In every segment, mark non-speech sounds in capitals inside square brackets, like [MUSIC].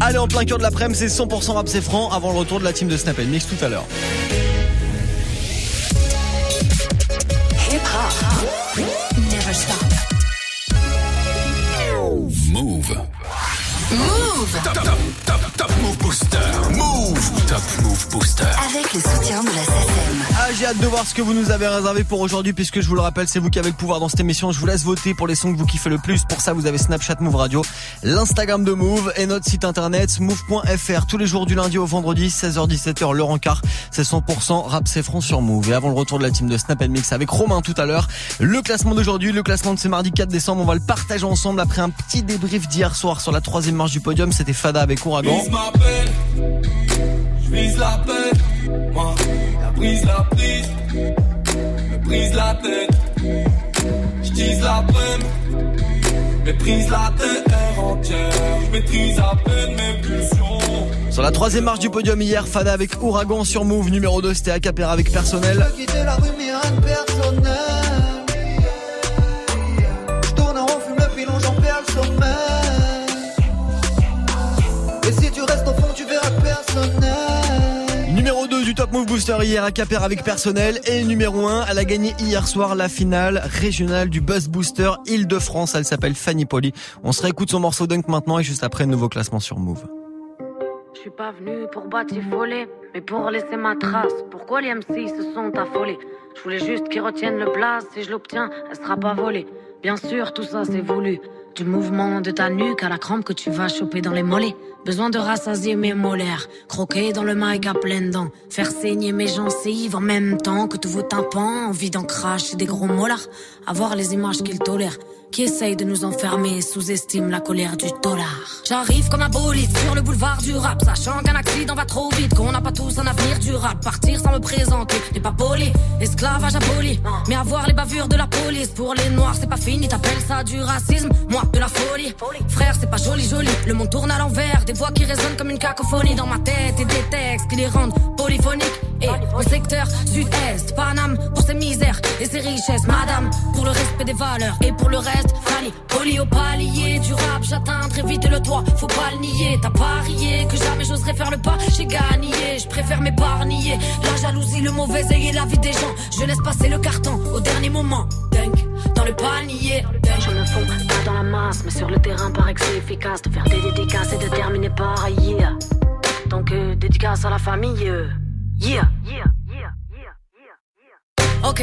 Allez, en plein cœur de l'après-midi, c'est 100% rap, c'est franc avant le retour de la team de Snap Mix tout à l'heure. Never stop. Move. Move Top, top, top, top Move Booster. Move. Top Move Booster. Avec le soutien de la hâte de voir ce que vous nous avez réservé pour aujourd'hui, puisque je vous le rappelle, c'est vous qui avez le pouvoir dans cette émission. Je vous laisse voter pour les sons que vous kiffez le plus. Pour ça, vous avez Snapchat Move Radio, l'Instagram de Move et notre site internet move.fr. Tous les jours du lundi au vendredi, 16h-17h, le rencard. C'est 100% rap, c'est franc sur Move. Et avant le retour de la team de Snap Mix avec Romain tout à l'heure, le classement d'aujourd'hui, le classement de ce mardi 4 décembre, on va le partager ensemble après un petit débrief d'hier soir sur la troisième marche du podium. C'était Fada avec Ouragan. Vise la. Moi, brise, la prise, me brise la tête. Je tease la peine, méprise la terre entière. Je maîtrise à peine mes pulsions. Sur la troisième marche du podium hier, Fada avec Ouragan sur Move. Numéro 2, c'était Acapera avec Personnel. quitter la rue mais rien de personnel du Top Move Booster hier, Acapera avec Personnel. Et numéro 1, elle a gagné hier soir la finale régionale du Buzz Booster Île-de-France. Elle s'appelle Fanny Poli. On se réécoute son morceau Dunk maintenant et juste après, nouveau classement sur Move. Je suis pas venu pour batifoler, mais pour laisser ma trace. Pourquoi les MC se sont affolés? Je voulais juste qu'ils retiennent le place. Si je l'obtiens, elle sera pas volée. Bien sûr, tout ça c'est voulu. Du mouvement de ta nuque à la crampe que tu vas choper dans les mollets. Besoin de rassasier mes molaires. Croquer dans le mic à pleines dents. Faire saigner mes gencives en même temps que tous vos tympans. Envie d'en cracher des gros molars. Avoir les images qu'ils tolèrent. Qui essayent de nous enfermer, sous-estiment la colère du dollar. J'arrive comme un bolide sur le boulevard du rap, sachant qu'un accident va trop vite, qu'on n'a pas tous un avenir durable. Partir sans me présenter n'est pas poli, esclavage aboli. Mais avoir les bavures de la police pour les noirs, c'est pas fini, t'appelles ça du racisme, moi de la folie. Frère, c'est pas joli, joli. Le monde tourne à l'envers, des voix qui résonnent comme une cacophonie dans ma tête et des textes qui les rendent polyphoniques. Et au secteur sud-est, Paname pour ses misères et ses richesses, madame, pour le respect des valeurs et pour le reste, Fanny, poli au palier du rap, j'atteins très vite le toit, faut pas le nier, t'as parié que jamais j'oserais faire le pas, j'ai gagné, je préfère m'épargner, la jalousie, le mauvais œil et la vie des gens, je laisse passer le carton au dernier moment, dunk, dans le panier, je me fonds pas dans la masse, mais sur le terrain paraît que c'est efficace de faire des dédicaces et de terminer par yeah. Donc euh, dédicace à la famille. euh, Yeah. Ok.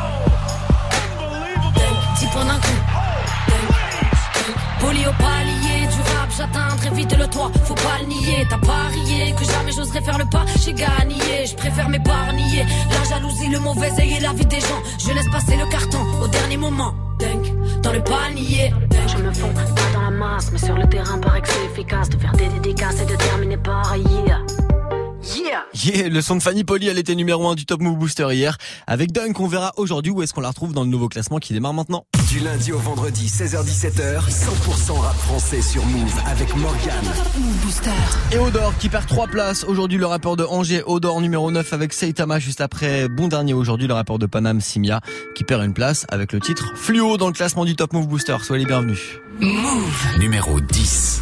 10 points d'un coup. Poli au palier du rap, j'atteins très vite le toit, faut pas le nier. T'as parié que jamais j'oserais faire le pas, j'ai gagné, je préfère m'épargner. La jalousie, le mauvais œil et la vie des gens, je laisse passer le carton au dernier moment. Dans le panier. Je me fonds pas dans la masse, mais sur le terrain paraît que c'est efficace de faire des dédicaces et de terminer par yeah. Yeah. Yeah, le son de Fanny Poli, elle était numéro 1 du Top Move Booster hier. Avec Dunk, on verra aujourd'hui où est-ce qu'on la retrouve dans le nouveau classement qui démarre maintenant. Du lundi au vendredi, 16h-17h, 100% rap français sur Move avec Morgan. Move Booster. Et Odor qui perd 3 places. Aujourd'hui, le rappeur de Angers, Odor numéro 9 avec Seitama. Juste après, bon dernier aujourd'hui, le rappeur de Paname, Simia, qui perd une place avec le titre Fluo dans le classement du Top Move Booster. Soyez les bienvenus. Numéro 10.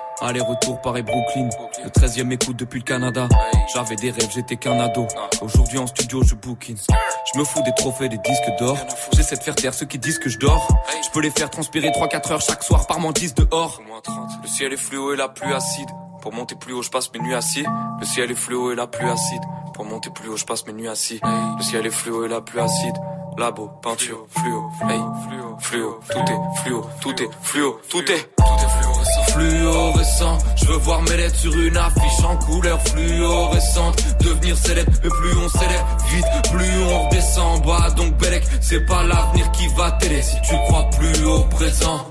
Aller-retour Paris-Brooklyn, le 13ème écoute depuis le Canada. J'avais des rêves, j'étais qu'un ado. Aujourd'hui en studio, je bookine. Je me fous des trophées, des disques d'or. J'essaie de faire taire ceux qui disent que je dors. Je peux les faire transpirer 3-4 heures chaque soir par mentis dehors. Le ciel est fluo et la pluie acide. Pour monter plus haut, je passe mes nuits assis. Le ciel est fluo et la pluie acide. Pour monter plus haut, je passe mes nuits assis. Le ciel est fluo et la pluie acide. Labo, peinture, fluo, hey, fluo, fluo, tout est fluo, tout est fluo, tout est, tout est fluorescent. Fluorescent, je veux voir mes lettres sur une affiche en couleur fluorescente. Devenir célèbre, mais plus on s'élève vite, plus on redescend bas. Donc Belek, c'est pas l'avenir qui va t'aider si tu crois plus au présent.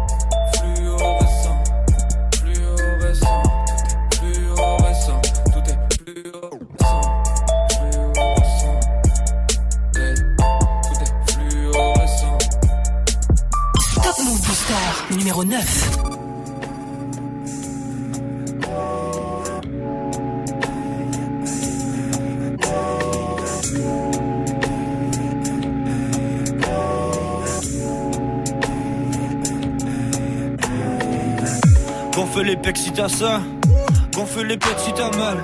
Numéro 9. Gonfle les pecs si t'as ça, gonfle les pecs si t'as mal.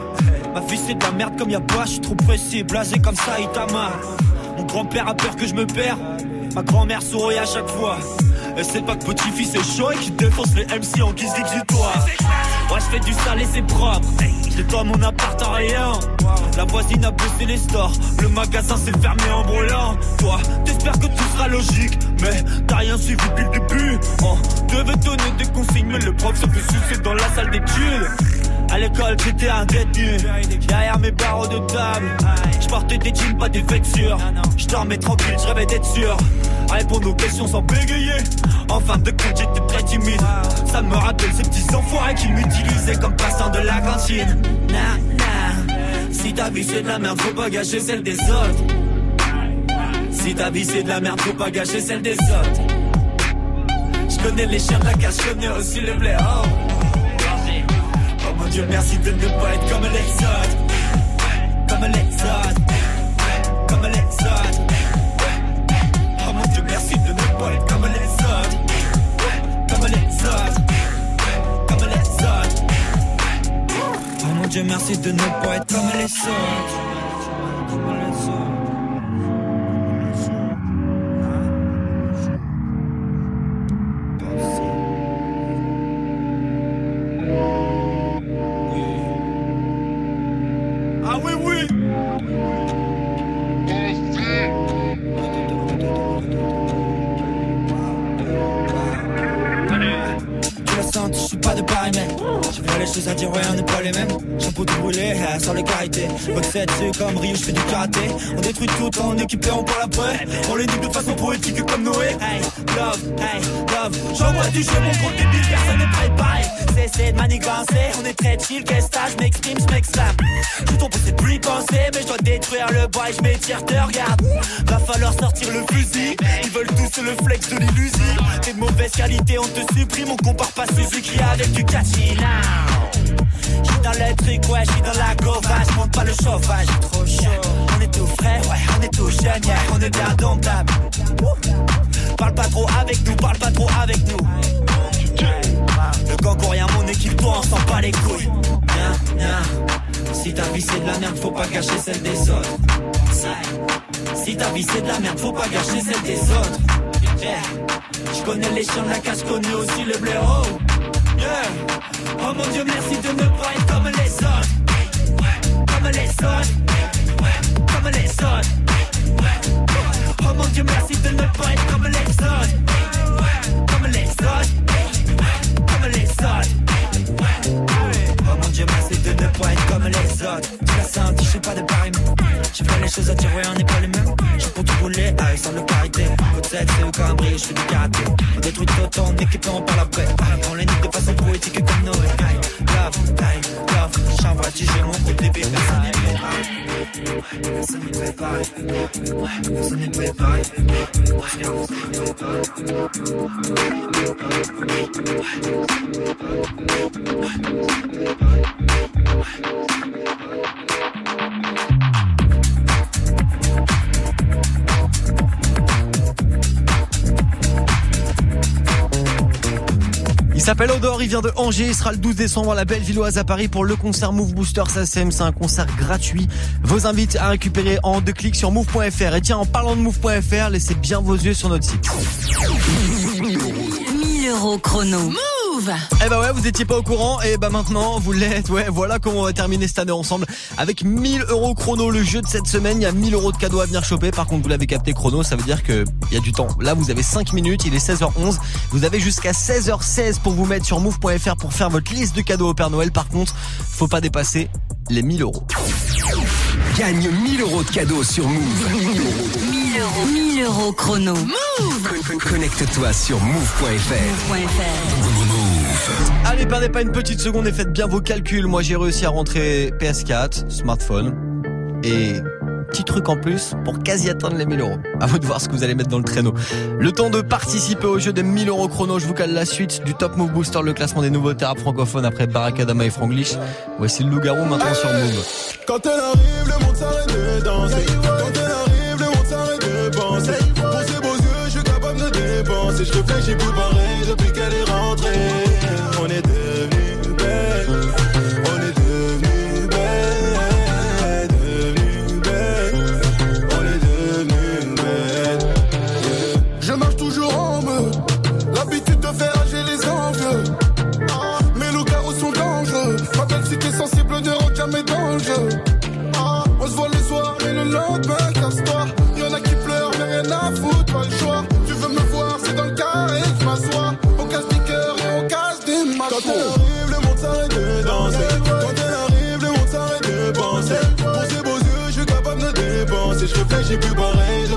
Ma vie c'est de la merde comme y'a pas, je suis trop pressé, blasé comme ça, il t'a mal. Mon grand-père a peur que je me perds, ma grand-mère sourit à chaque fois. Et c'est pas que petit-fils est chaud et qui défonce les MC en guise d'exutoire. Moi je fais du sale et c'est propre, j'ai dans mon appart en rien. La voisine a baissé les stores, le magasin s'est fermé en brûlant. Toi, t'espères que tout sera logique, mais t'as rien suivi depuis le début. On devait donner des consignes, mais le prof se fait sucer dans la salle d'études. À l'école, j'étais un détenu. Derrière mes barreaux de table, je portais des jeans, pas des vexures. Je tranquille, je rêvais d'être sûr. Répondre aux questions sans bégayer. En fin de compte, j'étais très timide. Ça me rappelle ces petits enfoirés qui m'utilisaient comme passant de la cantine. Nah, nah. Si ta vie c'est de la merde, faut pas gâcher celle des autres. Si ta vie c'est de la merde, faut pas gâcher celle des autres. Je connais les chiens de la cache, connais aussi le blé. Oh. Oh mon Dieu, merci de ne pas être comme les autres. Dieu, merci de ne pas être comme les autres. Suis suis pas de pareil, mais j'ai fait les choses à dire, ouais, on n'est pas les mêmes. Chapeau tout brûlé, sans les carité. Boxette, c'est comme Rio, je fais du karaté. On détruit tout en équipé, on parle après. On les nique de façon poétique comme Noé. Hey, love, hey, love. J'envoie du jeu, mon compte débile, personne n'est préparé. Cessez de manigancer, on est très chill, qu'est-ce que je m'exprime, je m'exclame. Je tombe, c'est plus penser, mais je dois détruire le bois et je m'étire, te regarde. Va falloir sortir le fusil. Ils veulent tous le flex de l'illusion. T'es de mauvaise qualité, on te supprime, on compare pas Suzuki avec du catchy now. J'suis dans le truc, ouais, j'suis dans la gova, monte pas le chauffage, trop chaud. On est tout frais, ouais, on est tout jeune, yeah, on est bien domptable. Parle pas trop avec nous, parle pas trop avec nous. Le gang rien, mon équipe, toi, on s'en bat les couilles. Si ta vie c'est de la merde, faut pas gâcher celle des autres. Si ta vie c'est de la merde, faut pas gâcher celle des autres. Je connais les chiens de la casse, connais aussi le blaireau. Yeah. Oh mon dieu, merci de ne pas être comme les autres. Comme les autres. Comme les autres. Oh mon dieu, merci de ne pas être comme les autres. Comme les autres. Comme les autres. Oh mon dieu, merci de ne pas être comme les autres. Tu l'as senti, je sais pas de pareil. J'ai fait les choses à ouais, on n'est pas les mêmes. Je pour tout rouler, avec sans le carité. Côte 7, c'est au cambré, je fais du karaté. On détruit tout en équipe, on parle après? On les nique de façon poétique comme Noé. Love, aïe, love. J'envoie du jeu, mon groupe des bébés, personne n'est préparé. Personne n'est préparé. Personne n'est préparé. Il s'appelle Odor, il vient de Angers, il sera le 12 décembre à la Bellevilloise à Paris pour le concert Move Booster SACM. C'est un concert gratuit. Vos invites à récupérer en deux clics sur move.fr. Et tiens, en parlant de move.fr, laissez bien vos yeux sur notre site. 1000 euros chrono. Move Eh bah ouais, vous étiez pas au courant, et bah maintenant vous l'êtes. Ouais, voilà comment on va terminer cette année ensemble avec 1000 euros chrono. Le jeu de cette semaine, il y a 1000 euros de cadeaux à venir choper. Par contre, vous l'avez capté chrono, ça veut dire que il y a du temps. Là, vous avez 5 minutes, il est 16h11. Vous avez jusqu'à 16h16 pour vous mettre sur move.fr pour faire votre liste de cadeaux au Père Noël. Par contre, faut pas dépasser les 1000 euros. Gagne 1000 euros de cadeaux sur Move. 1000 euros. 1000 euros chrono. Con- Connecte-toi sur move.fr. Move.fr. Allez, perdez pas une petite seconde et faites bien vos calculs. Moi, j'ai réussi à rentrer PS4, smartphone et petit truc en plus pour quasi atteindre les 1000 euros. À vous de voir ce que vous allez mettre dans le traîneau. Le temps de participer au jeu des 1000 euros chrono. Je vous cale la suite du Top Move Booster, le classement des nouveaux rap francophones après Barack Adama et Franglish. Voici le loup-garou maintenant sur Move. Quand elle arrive, le monde s'arrête de danser. Quand elle arrive, le monde s'arrête de penser. Pour ses beaux yeux, je suis capable de dépenser. Je réfléchis plus pareil depuis qu'elle est rentrée. On est devenu Quand elle arrive, le monde s'arrête de danser. Quand elle arrive, le monde s'arrête de penser. Pour ses beaux yeux, je suis capable de dépenser. Je réfléchis plus pareil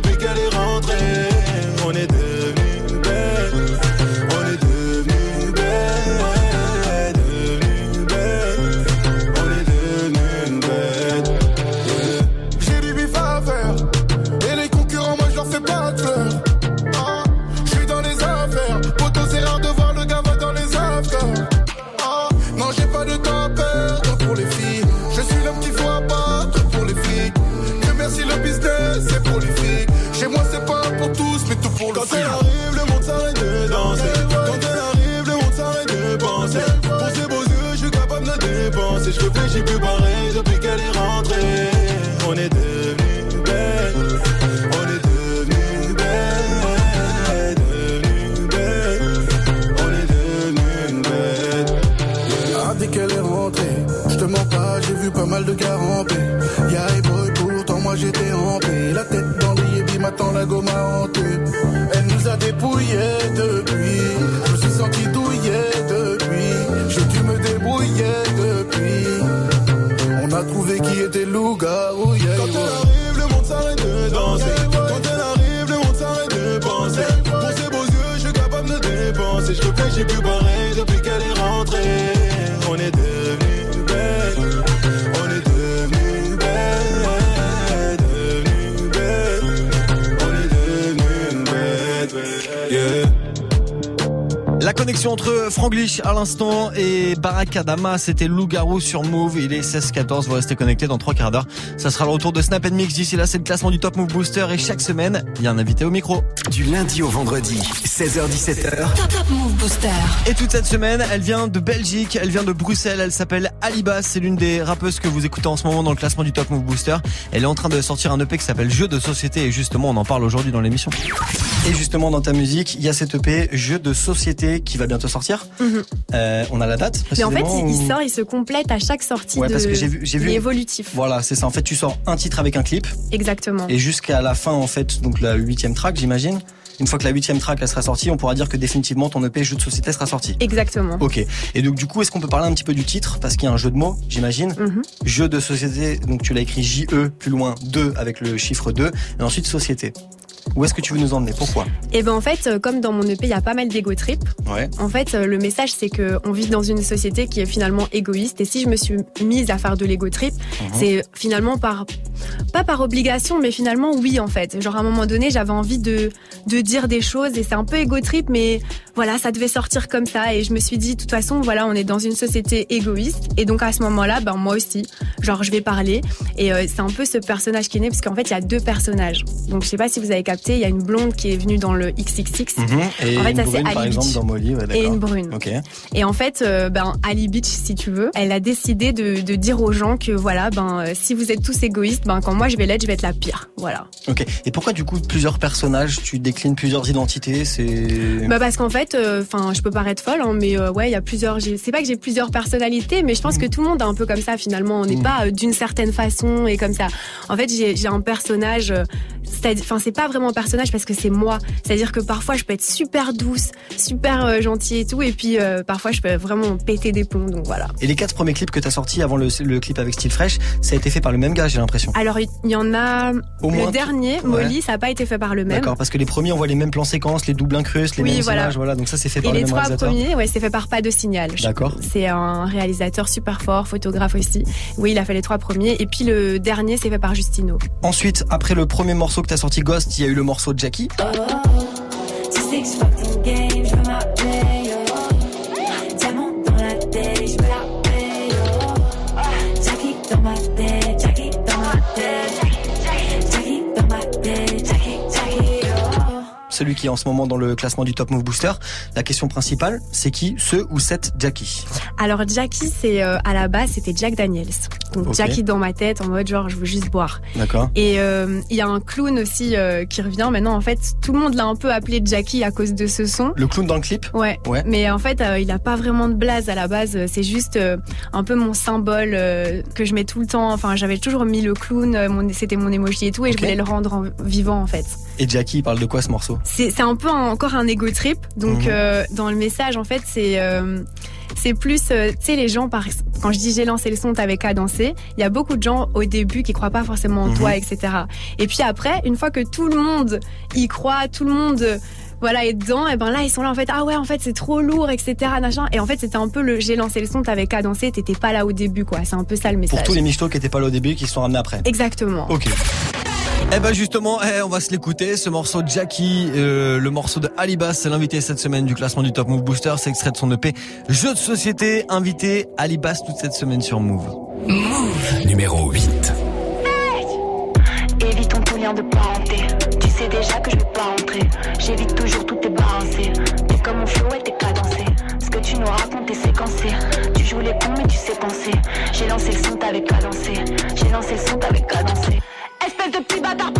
réfléchis plus pareil depuis qu'elle est rentrée. On est devenu belle. On est devenu belle. Devenu belle. On est devenu belle. Ah, dès qu'elle est rentrée, je te mens pas, j'ai vu pas mal de gars. Quand elle arrive, le monde s'arrête de danser. Quand elle arrive, le monde s'arrête de penser. Pour ses beaux yeux, je suis capable de dépenser. Je réfléchis plus pareil depuis qu'elle est rentrée. La connexion entre Franglish à l'instant et Barakadama, c'était Loup-Garou sur Move. Il est 16-14, vous restez connectés dans trois quarts d'heure. Ça sera le retour de Snap Mix. D'ici là, c'est le classement du Top Move Booster et chaque semaine, il y a un invité au micro. Du lundi au vendredi, 16h17h. Top Top Move Booster. Et toute cette semaine, elle vient de Belgique, elle vient de Bruxelles, elle s'appelle Alibas, c'est l'une des rappeuses que vous écoutez en ce moment dans le classement du Top Move Booster. Elle est en train de sortir un EP qui s'appelle Jeu de société et justement on en parle aujourd'hui dans l'émission. Et justement dans ta musique, il y a cet EP Jeu de société qui va bientôt sortir. Mhm. Euh, on a la date Mais en fait, il, sort, il se complète à chaque sortie Ouais, de. parce que j'ai vu- vu- évolutif. Voilà, c'est ça. En fait, tu sors un titre avec un clip Exactement. et jusqu'à la fin, en fait, donc la huitième track, j'imagine. Une fois que la huitième track elle sera sortie, on pourra dire que définitivement ton EP Jeu de société sera sorti. Exactement. Ok. Et donc du coup, est-ce qu'on peut parler un petit peu du titre? Parce qu'il y a un jeu de mots, j'imagine. Mhm. Jeu de société, donc tu l'as écrit J-E, plus loin 2 avec le chiffre 2, et ensuite société. Où est-ce que tu veux nous emmener? Pourquoi? Et ben en fait, euh, comme dans mon EP, il y a pas mal d'ego trip. Ouais. En fait, euh, le message c'est que on vit dans une société qui est finalement égoïste. Et si je me suis mise à faire de l'ego trip, Mhm. c'est finalement par pas par obligation, mais finalement oui en fait. Genre à un moment donné, j'avais envie de de dire des choses et c'est un peu ego trip, mais voilà, ça devait sortir comme ça. Et je me suis dit, de toute façon, voilà, on est dans une société égoïste. Et donc à ce moment-là, ben moi aussi, genre je vais parler. Et euh, c'est un peu ce personnage qui est né parce qu'en fait il y a deux personnages. Donc je sais pas si vous avez capté, il y a une blonde qui est venue dans le XXX. Mhm. Et En fait, une ça, brune, par Ali exemple, Beach. dans Molly, ouais, Et une brune. Et en fait, euh, ben Ali Beach, si tu veux, elle a décidé de, de dire aux gens que voilà, ben euh, si vous êtes tous égoïstes, ben quand moi je vais l'être, je vais être la pire. Voilà. Ok. Et pourquoi du coup plusieurs personnages Tu déclines plusieurs identités C'est. Bah parce qu'en fait, enfin, je peux paraître folle, hein, mais euh, ouais, il y a plusieurs. C'est pas que j'ai plusieurs personnalités, mais je pense que tout le monde est un peu comme ça finalement. On n'est Mm. pas euh, d'une certaine façon et comme ça. En fait, j'ai un personnage. euh, Enfin, c'est pas vraiment un personnage parce que c'est moi. C'est-à-dire que parfois, je peux être super douce, super euh, gentille et tout, et puis euh, parfois, je peux vraiment péter des plombs. Donc voilà. Et les quatre premiers clips que t'as sortis avant le, le clip avec Style Fresh, ça a été fait par le même gars, j'ai l'impression. Alors, il y en a. Au le moins. dernier, Molly, ça n'a pas été fait par le même. D'accord, parce que les premiers on voit les mêmes plans séquences, les doubles incrustes, les Oui, mêmes voilà. images, voilà. Donc ça c'est fait Et par le les même trois réalisateur. premiers, ouais, c'est fait par Pas de Signal. D'accord. C'est un réalisateur super fort, photographe aussi. Oui, il a fait les trois premiers. Et puis le dernier, c'est fait par Justino. Ensuite, après le premier morceau que t'as sorti Ghost, il y a le morceau Jackie. Tu sais que Celui qui est en ce moment dans le classement du Top Move Booster. La question principale, c'est qui, ce ou cette Jackie? Alors Jackie, c'est euh, à la base, c'était Jack Daniels. Donc Ok. Jackie dans ma tête, en mode genre, je veux juste boire. D'accord. Et euh, il y a un clown aussi euh, qui revient. Maintenant, en fait, tout le monde l'a un peu appelé Jackie à cause de ce son. Le clown dans le clip? Ouais. Ouais. Mais en fait, il a pas vraiment de blaze à la base. C'est juste un peu mon symbole que je mets tout le temps. Enfin, j'avais toujours mis le clown. mon- C'était mon emoji et tout, et je voulais le rendre en- vivant en fait. Et Jackie, il parle de quoi ce morceau? C'est un peu un- encore un ego trip. Donc Mhm. euh, dans le message, en fait, c'est euh, c'est plus, euh, tu sais, les gens, par, quand je dis j'ai lancé le son, t'avais qu'à danser, il y a beaucoup de gens au début qui croient pas forcément en Mhm. toi, etc. Et puis après, une fois que tout le monde y croit, tout le monde voilà est dedans, et ben là ils sont là en fait ah ouais en fait c'est trop lourd etc machin et en fait c'était un peu le j'ai lancé le son t'avais qu'à danser t'étais pas là au début quoi c'est un peu ça le message Pour tous les michtos qui étaient pas là au début, qui se sont ramenés après. exactement Ok. Eh ben justement, eh, on va se l'écouter. Ce morceau de Jackie, euh, le morceau de Alibas, c'est l'invité cette semaine du classement du Top Move Booster. C'est extrait de son EP Jeu de société. Invité Alibas toute cette semaine sur Move. Numéro 8. Évitons tout lien de parenté. Tu sais déjà que je vais pas rentrer. J'évite toujours tout tes balancé. T'es comme mon flow et t'es cadencé. Ce que tu nous racontes est séquencé. Tu joues les cons mais tu sais penser. J'ai lancé le son, t'avais cadencé. J'ai lancé le son, t'avais cadencé. Espèce de petit bâtard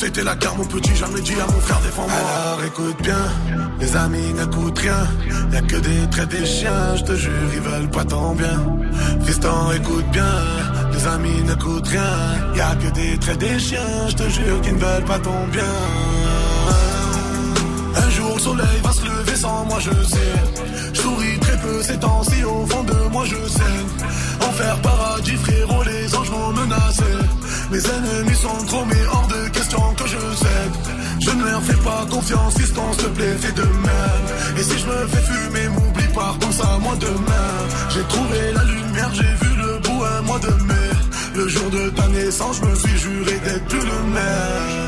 C'était la guerre, mon petit, jamais dit à mon frère défends-moi. Alors écoute bien, les amis n'écoutent rien. Y'a que des traits des chiens, je te jure, ils veulent pas ton bien. Fiston, écoute bien, les amis n'écoutent rien. Y'a que des traits des chiens, je te jure, qu'ils ne veulent pas ton bien. Un jour le soleil va se lever sans moi je sais Je souris très peu ces temps-ci au fond de moi je saigne Enfer paradis frérot les anges m'ont menacé Mes ennemis sont trop mais hors de question que je cède. Je ne leur fais pas confiance fiston s'il te plaît fais de même. Et si je me fais fumer m'oublie pas pense à moi demain. J'ai trouvé la lumière j'ai vu le bout un mois de mai. Le jour de ta naissance je me suis juré d'être plus le même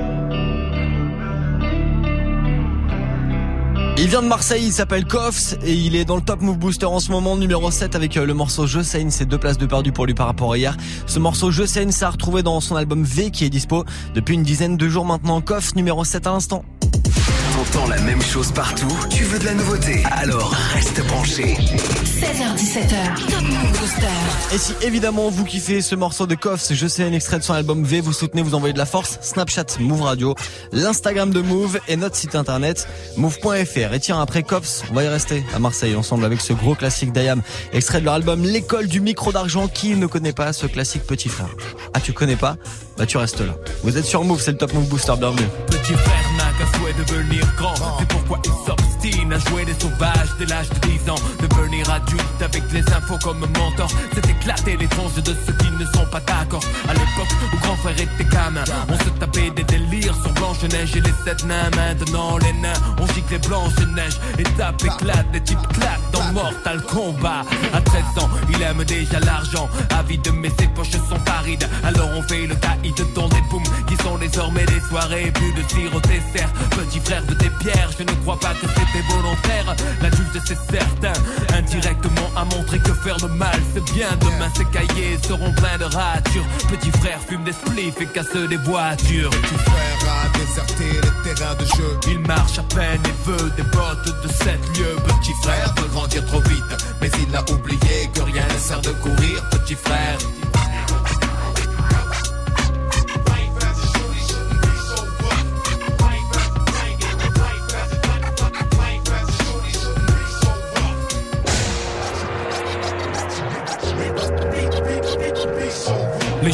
Il vient de Marseille, il s'appelle Koffs et il est dans le Top Move Booster en ce moment, numéro 7 avec euh, le morceau Je saigne, c'est deux places de perdu pour lui par rapport à hier. Ce morceau Je saigne, ça a retrouvé dans son album V qui est dispo depuis une dizaine de jours maintenant. Koffs, numéro 7 à l'instant. T'entends la même chose partout, tu veux de la nouveauté, alors reste branché. 16h17h. Top Move Booster. Et si évidemment vous kiffez ce morceau de Koffs, je sais un extrait de son album V, vous soutenez, vous envoyez de la force, Snapchat Move Radio, l'Instagram de Move et notre site internet move.fr. Et tiens, après Koffs, on va y rester à Marseille ensemble avec ce gros classique d'Ayam, extrait de leur album L'école du micro d'argent. Qui ne connaît pas ce classique petit frère? Ah, tu connais pas? Bah tu restes là. Vous êtes sur Move, c'est le Top Move Booster, bienvenue. Petit frère n'a qu'un souhait de devenir grand, c'est pourquoi il s'obstine à jouer des sauvages dès l'âge de 10 ans. Devenir adulte avec les infos comme mentor, c'est éclater les tranches de ceux qui ne sont pas d'accord. À l'époque où grand frère était gamin, on se tapait des délires sur Blanche-Neige et les sept nains. Maintenant les nains, on gicle les Blanche-Neige. Étape éclate, des types claquent dans Mortal Kombat. À 13 ans, il aime déjà l'argent, avide mais ses poches sont arides. Alors on fait le caïd dans des boums qui sont désormais des soirées, plus de tir au dessert. Petit frère de tes pierres, je ne crois pas que c'était volontaire. L'adulte c'est certain, indirectement a montré que faire le mal c'est bien. Demain ses cahiers seront pleins de ratures. Petit frère fume des spliffs et casse des voitures. Petit frère a déserté les terrains de jeu. Il marche à peine et veut des bottes de sept lieux. Petit frère veut grandir trop vite, mais il a oublié que rien ne sert de courir. Petit frère. Les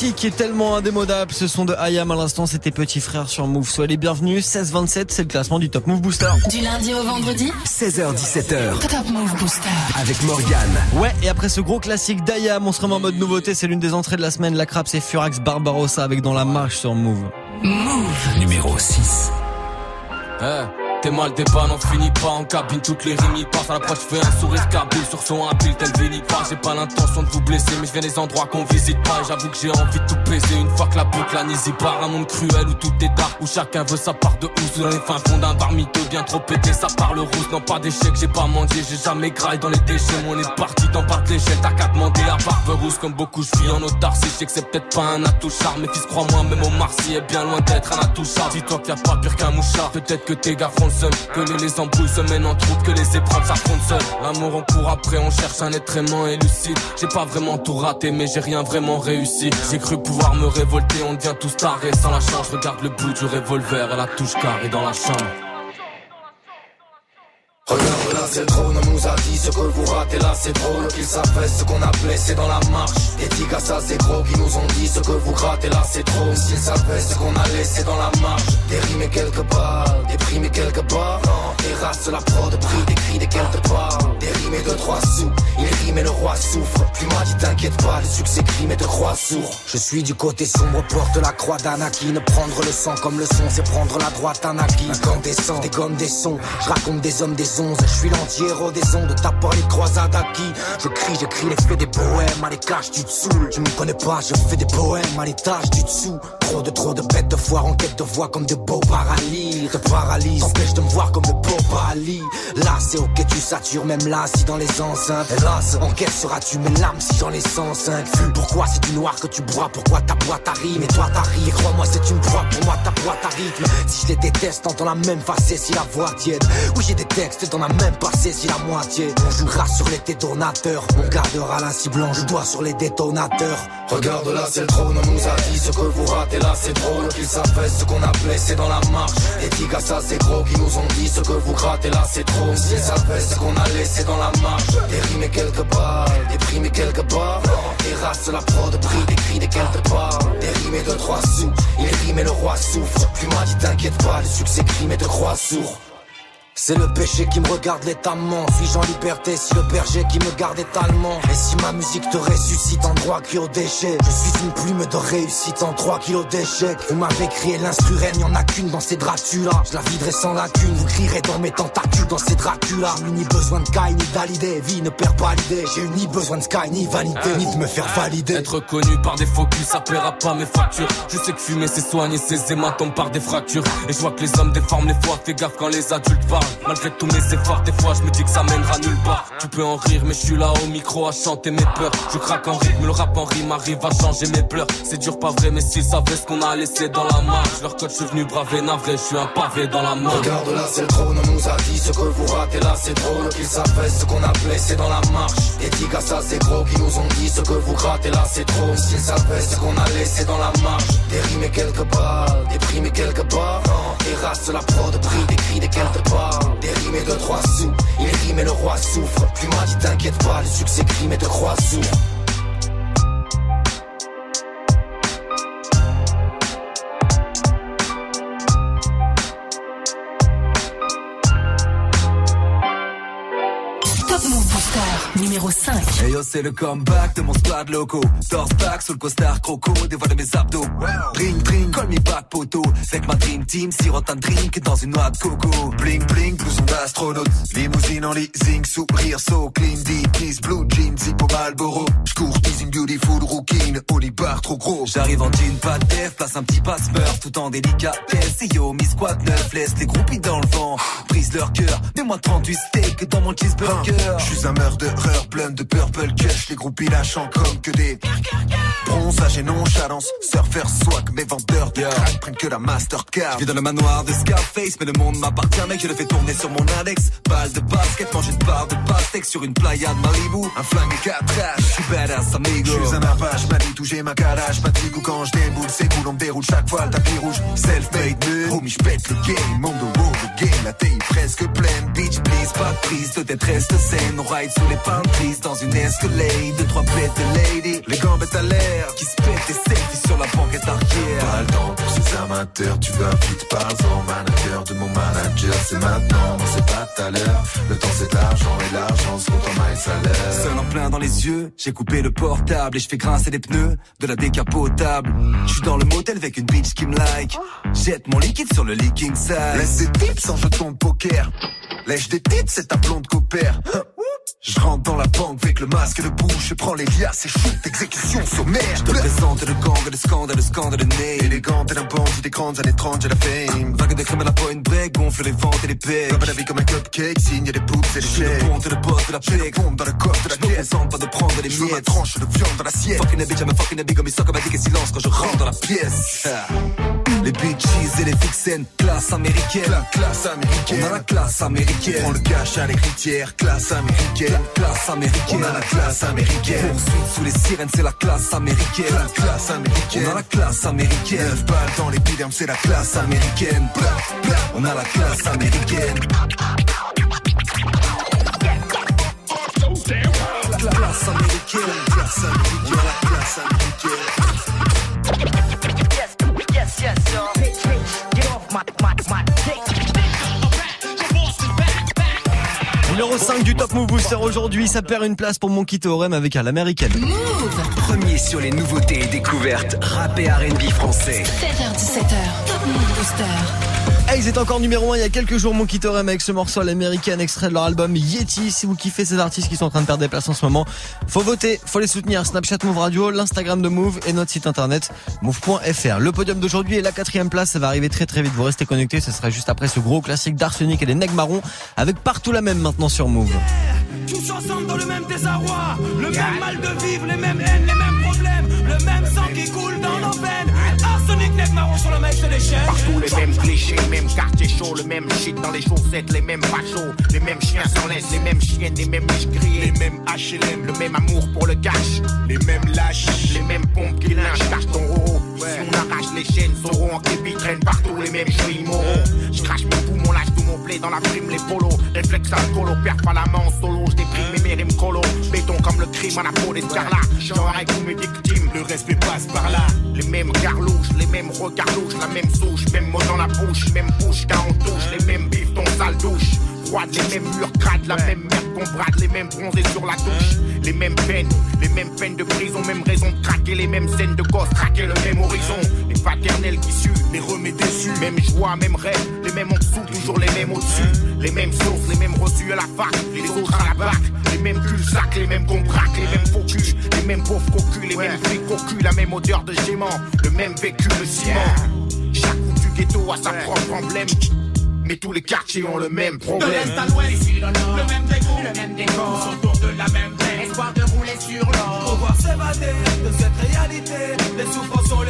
Classique qui est tellement indémodable, ce son de Ayam à l'instant, c'était Petit Frère sur Move. Soyez les bienvenus, 16-27, c'est le classement du Top Move Booster. Du lundi au vendredi 16h17h Top Move Booster. avec Morgane. Ouais, et après ce gros classique d'Ayam, on se remet en mode nouveauté, c'est l'une des entrées de la semaine, la crabe c'est Furax Barbarossa avec Dans la marche sur Move. Move. Numéro 6. T'es mal des balles, on finit pas en cabine, toutes les rimes y passent. À l'approche, fais un sourire cabine sur son habile, tel Vinny pas. J'ai pas l'intention de vous blesser, mais je viens des endroits qu'on visite pas. J'avoue que j'ai envie de tout baiser une fois que la boucle la y part. Un monde cruel où tout est dark, où chacun veut sa part de housse. Dans les fins fonds d'un bar bien trop pété, ça parle rousse. Non, pas d'échec, j'ai pas mendié, j'ai jamais graille dans les déchets. On est parti dans part de l'échelle, t'as qu'à demander à barbe rousse. Comme beaucoup, je vis en autarcie, je sais que c'est peut-être pas un attouchard. Mais fils, crois-moi, même au Marcy est bien loin d'être un attouchard. Dis-toi qu'il y a pas pire qu'un mouchard. Peut-être que tes gars feront que les, les embrouilles se mènent en troupe, que les épreuves s'affrontent seules. L'amour on court après, on cherche un être aimant et lucide. J'ai pas vraiment tout raté, mais j'ai rien vraiment réussi. J'ai cru pouvoir me révolter, on devient tous tarés sans la chance. Regarde le bout du revolver à la touche carrée dans la chambre. Regarde là c'est le trône, on nous a dit ce que vous ratez là c'est drôle Qu'ils savaient ce qu'on a blessé dans la marche tigres à ça c'est gros qui nous ont dit ce que vous grattez là c'est trop S'ils savaient ce qu'on a laissé dans la marche balles, des primes et quelques barres Non, races la prod, prix des cris des Des rimes et deux trois sous, il rime et le roi souffre. Puis moi dit t'inquiète pas, le succès crime et te croit sourd. Je suis du côté sombre, porte la croix d'Anakin. Prendre le sang comme le son, c'est prendre la droite Anakin. Sangs, des gommes, des sons. Je raconte des hommes, des Je suis l'anti-héros des ondes. T'as pas les croisades acquis. Je crie, j'écris, les fais des poèmes. À les caches, tu. Tu me connais pas, je fais des poèmes. À l'étage du dessous. Trop de trop de bêtes de foire en quête de voix comme de beaux paralyses. Te paralyse, empêche de me voir comme de beaux paralyses. Là, c'est ok, tu satures, même là, si dans les enceintes. Hélas, en quelle seras-tu mes larmes si j'en ai 105 Pourquoi c'est du noir que tu bois? Pourquoi ta boîte arrive Et toi t'arrives, crois-moi, c'est une proie pour moi, ta boîte rythme. Si je les déteste, t'entends la même facée si la voix tiède. Oui, j'ai des textes dans la même passé si la moitié. On jouera sur les détonateurs, on gardera la cible je dois sur les détonateurs. Regarde là, c'est le trône, on nous a dit ce que vous ratez là, c'est drôle. Qu'ils savent ce qu'on a blessé dans la marche. Et Tiga, ça c'est gros, qui nous ont dit ce que vous grattez là, c'est trop. S'ils savaient ce qu'on a laissé dans la marche. Balles, des primes et quelques barres. Terrasse la prod, prix des cris des quelques parts. Et deux, trois sous, il rime et le roi souffre. Moi dit t'inquiète pas, le succès crime et te croit sourd. C'est le péché qui me regarde l'étamment. Suis-je en liberté si le berger qui me garde est Et si ma musique te ressuscite en droit cri au déchet? Je suis une plume de réussite en 3 kilos d'échecs. Vous m'avez crié l'instru y en a qu'une dans ces Dracula. Je la viderai sans lacune, vous crierez dans mes tentacules dans ces Dracula. J'ai ni besoin de Sky ni d'Alidé, vie ne perd pas l'idée. J'ai eu ni besoin de Sky ni vanité, ni de me faire valider. Être connu par des faux culs, ça paiera pas mes factures. Je sais que fumer c'est soigner ses hématomes par des fractures. Et je vois que les hommes déforment les fois, fais gaffe quand les adultes parlent Malgré tous mes efforts, des fois je me dis que ça mènera nulle part. Tu peux en rire, mais je suis là au micro à chanter mes peurs. Je craque en rythme, le rap en rime arrive à changer mes pleurs. C'est dur, pas vrai, mais s'ils savaient ce qu'on a laissé dans la marche. Leur code, je suis venu braver, navré, je suis un pavé dans la main. Regarde là, c'est le trône, on nous a dit ce que vous ratez là, c'est drôle. Qu'ils savaient ce qu'on a blessé dans la marche. Tiga, ça c'est gros, qui nous ont dit ce que vous grattez là, c'est trop. S'ils savaient ce qu'on a laissé dans la marche. Des rimes et quelques balles, des primes et quelques barres. Terrasse la prod, prix des cris des quelques barres. Des rimes et deux, trois sous, il rime et le roi souffre. Puis moi dit t'inquiète pas, le succès crime et te croit sourd. Numéro 5. Hey yo, c'est le comeback de mon squad loco. Torse back sous le costard croco, des voix de mes abdos. Bling bling, call me back poto. C'est que ma dream team sirote un drink dans une noix de coco. Bling bling, blouson d'astronaute. Limousine en leasing, sourire so clean. Deep kiss, blue jeans, hippo Malboro. J'cours une beautiful rouquine. Oli bar trop gros. J'arrive en jean, pas de def, place un petit passe-meurtre tout en délicatesse. Et yo, mi squad neuf, laisse les groupies dans le vent. Brise leur cœur, mets-moi 38 steaks dans mon cheeseburger. Je suis un plein de purple cush. Les groupies lâchant comme que des bronzage et nonchalance. Surfer swag, mes vendeurs de crack prennent que la Mastercard. Je dans le manoir de Scarface, mais le monde m'appartient, mec. Je le fais tourner sur mon index. Balle de basket, mange une part de pastèque sur une playa de Malibu. Un flingue et quatre haches, je suis badass amigo. Je suis un apache, manie tout j'ai ma calage. Pas de ou quand je déboule, c'est cool, on me déroule chaque fois le tapis rouge. Self-made homie, j'pète le game. Monde de wow, le game, la taille presque pleine. Bitch, please, pas de prise, de détresse de scène. On ride sous les pins tristes dans une escalade. Deux, trois bêtes de lady, les gambettes à l'air. Qui se pètent des selfies sur la banquette arrière. Pas le temps pour ces amateurs, tu veux un feat, parle-en. Manager de mon manager, c'est maintenant, c'est pas tout à l'heure. Le temps c'est l'argent et l'argent se compte en maille salaire. Seul en plein dans les yeux, j'ai coupé le portable et je fais grincer les pneus de la décapotable. Je suis dans le motel avec une bitch qui me like. Jette mon liquide sur le leaking side. Laisse des tips en jeton de poker. Lèche des tips, c'est ta blonde copère. Je rentre dans la banque avec le masque et le bouche, je prends les liasses et shoot, exécution sommaire. Je te présente le gang, le scandale, le scandale, le nez. Élégante et d'un bandit des grandes années 30, j'ai la fame. Vague de crème à la point break, gonfle les ventes et les pecs. Rêve la vie comme un cupcake, signe des boobs et des chèques. Je le boss de la plaie, pompe dans le coffre de la pièce. Je pas de prendre les miettes. Ma tranche de viande dans l'assiette. Fucking a bitch, I'm a fucking a big, comme il sort comme un silence quand je rentre dans la pièce. [LAUGHS] Les bitches et les vixens, classe américaine. La classe américaine. On a la classe américaine. On le cash à l'héritière, classe américaine. Classe américaine. On a la classe américaine. Poursuite sous les sirènes, c'est la classe américaine. La classe américaine. On a la classe américaine. Neuf balles dans l'épiderme, c'est la classe américaine. On a la classe américaine. La classe américaine. Classe américaine. La classe américaine. 5 5 du Top Move Booster aujourd'hui, ça perd une place pour Monkey Theorem avec un l'américaine. Premier sur les nouveautés et découvertes rap et R&B français. 7h17h, Top Move Booster. Hey, ils étaient encore numéro 1 il y a quelques jours, Monkey Theorem avec ce morceau à extrait de leur album Yeti. Si vous kiffez ces artistes qui sont en train de perdre des places en ce moment, faut voter, faut les soutenir. Snapchat Move Radio, l'Instagram de Move et notre site internet move.fr. Le podium d'aujourd'hui est la quatrième place, ça va arriver très très vite. Vous restez connectés, ce sera juste après ce gros classique d'Arsenic et les Nègres Marrons avec partout la même maintenant sur Move. Tous ensemble dans le même désarroi, le même mal de vivre, les mêmes les mêmes problèmes, le même sang qui coule dans nos. Partout les mêmes clichés, les mêmes quartiers chauds, le même shit dans les chaussettes, les mêmes fachos, les mêmes chiens sans laisse, les mêmes chiennes, les mêmes miches grillées, les mêmes HLM, le même amour pour le cash, les mêmes lâches, les mêmes pompes qui lynchent, cache ton roro. Si on arrache les chaînes, sauront en képi partout les mêmes chouilles moraux. Je crache mes poumons, lâche tout mon blé dans la prime, les polos, réflexe alcoolo, perds pas la main en solo, je déprime mes rimes béton comme le crime à la peau des scarlats, genre avec mes victimes, le respect passe par là, les mêmes garlouches, les mêmes regards louches, la même souche, même mot dans la bouche, même bouche quand on touche, les mêmes bifs, ton sale douche. Les mêmes murs crades, la même merde qu'on brade, les mêmes bronzés sur la touche, les mêmes peines, les mêmes peines de prison, même raison de craquer, les mêmes scènes de gosse, traquer le même horizon, les paternels qui suent, les remets déçus, même joie, même rêve, les mêmes en dessous, toujours les mêmes au-dessus, les mêmes sources, les mêmes reçus à la fac, les autres à la bac, les mêmes cul-sacs, les mêmes qu'on braque, les mêmes faux culs, les mêmes pauvres cocus, les mêmes flics cocus, la même odeur de gément, le même vécu, le ciment. Chaque bout du ghetto a sa propre emblème. Mais tous les quartiers ont le même De problème. l'est à l'ouest, ici le même dégoût, le même décor, tous autour de la même peine, espoir de rouler sur l'or. Pouvoir s'évader de cette réalité, les souffrances sont les